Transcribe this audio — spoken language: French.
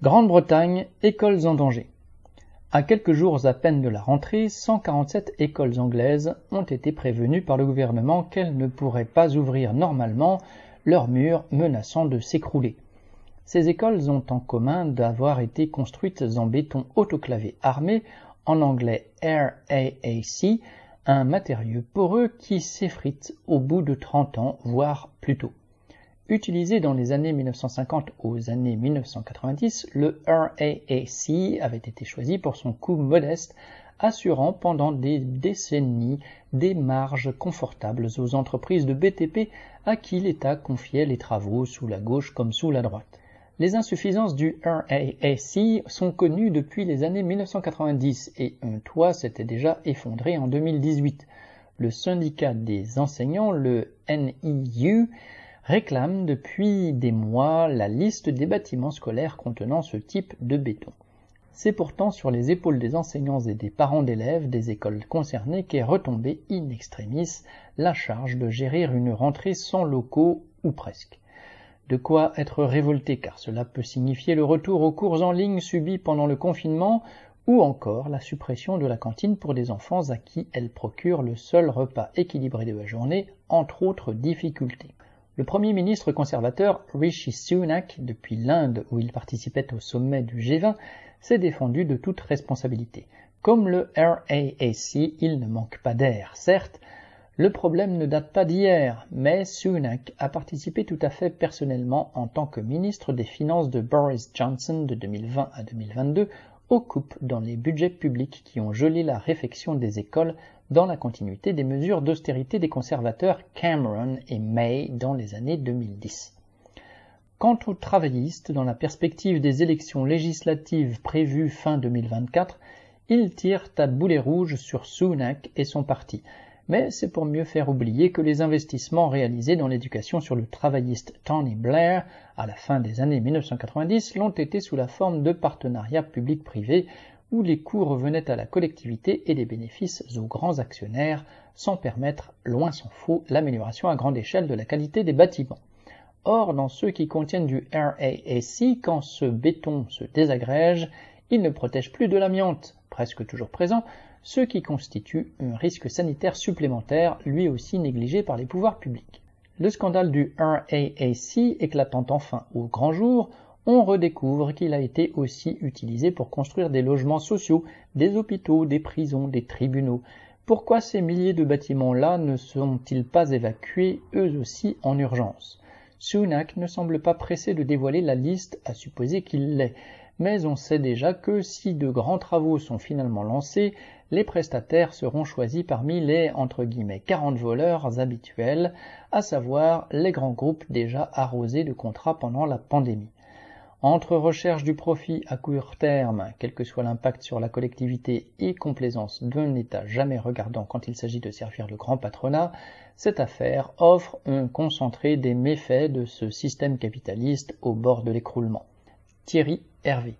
Grande-Bretagne, écoles en danger. À quelques jours à peine de la rentrée, 147 écoles anglaises ont été prévenues par le gouvernement qu'elles ne pourraient pas ouvrir normalement leurs murs menaçant de s'écrouler. Ces écoles ont en commun d'avoir été construites en béton autoclavé armé, en anglais RAAC, un matériau poreux qui s'effrite au bout de 30 ans, voire plus tôt. Utilisé dans les années 1950 aux années 1990, le RAAC avait été choisi pour son coût modeste, assurant pendant des décennies des marges confortables aux entreprises de BTP à qui l'État confiait les travaux sous la gauche comme sous la droite. Les insuffisances du RAAC sont connues depuis les années 1990 et un toit s'était déjà effondré en 2018. Le syndicat des enseignants, le NIU, réclame depuis des mois la liste des bâtiments scolaires contenant ce type de béton. C'est pourtant sur les épaules des enseignants et des parents d'élèves des écoles concernées qu'est retombée in extremis la charge de gérer une rentrée sans locaux ou presque. De quoi être révolté car cela peut signifier le retour aux cours en ligne subis pendant le confinement ou encore la suppression de la cantine pour des enfants à qui elle procure le seul repas équilibré de la journée, entre autres difficultés. Le Premier ministre conservateur Rishi Sunak, depuis l'Inde où il participait au sommet du G20, s'est défendu de toute responsabilité. Comme le RAAC, il ne manque pas d'air, certes, le problème ne date pas d'hier, mais Sunak a participé tout à fait personnellement en tant que ministre des Finances de Boris Johnson de 2020 à 2022 aux coupes dans les budgets publics qui ont gelé la réfection des écoles dans la continuité des mesures d'austérité des conservateurs Cameron et May dans les années 2010. Quant aux travaillistes, dans la perspective des élections législatives prévues fin 2024, ils tirent à boulet rouge sur Sunak et son parti, mais c'est pour mieux faire oublier que les investissements réalisés dans l'éducation sur le travailliste Tony Blair à la fin des années 1990 l'ont été sous la forme de partenariats publics-privés où les coûts revenaient à la collectivité et les bénéfices aux grands actionnaires, sans permettre, loin s'en faut, l'amélioration à grande échelle de la qualité des bâtiments. Or, dans ceux qui contiennent du RAAC, quand ce béton se désagrège, il ne protège plus de l'amiante, presque toujours présent, ce qui constitue un risque sanitaire supplémentaire, lui aussi négligé par les pouvoirs publics. Le scandale du RAAC éclatant enfin au grand jour, on redécouvre qu'il a été aussi utilisé pour construire des logements sociaux, des hôpitaux, des prisons, des tribunaux. Pourquoi ces milliers de bâtiments-là ne sont-ils pas évacués eux aussi en urgence? Sunak ne semble pas pressé de dévoiler la liste, à supposer qu'il l'est, mais on sait déjà que si de grands travaux sont finalement lancés, les prestataires seront choisis parmi les entre guillemets 40 voleurs habituels, à savoir les grands groupes déjà arrosés de contrats pendant la pandémie. Entre recherche du profit à court terme, quel que soit l'impact sur la collectivité, et complaisance d'un État jamais regardant quand il s'agit de servir le grand patronat, cette affaire offre un concentré des méfaits de ce système capitaliste au bord de l'écroulement. Thierry Hervé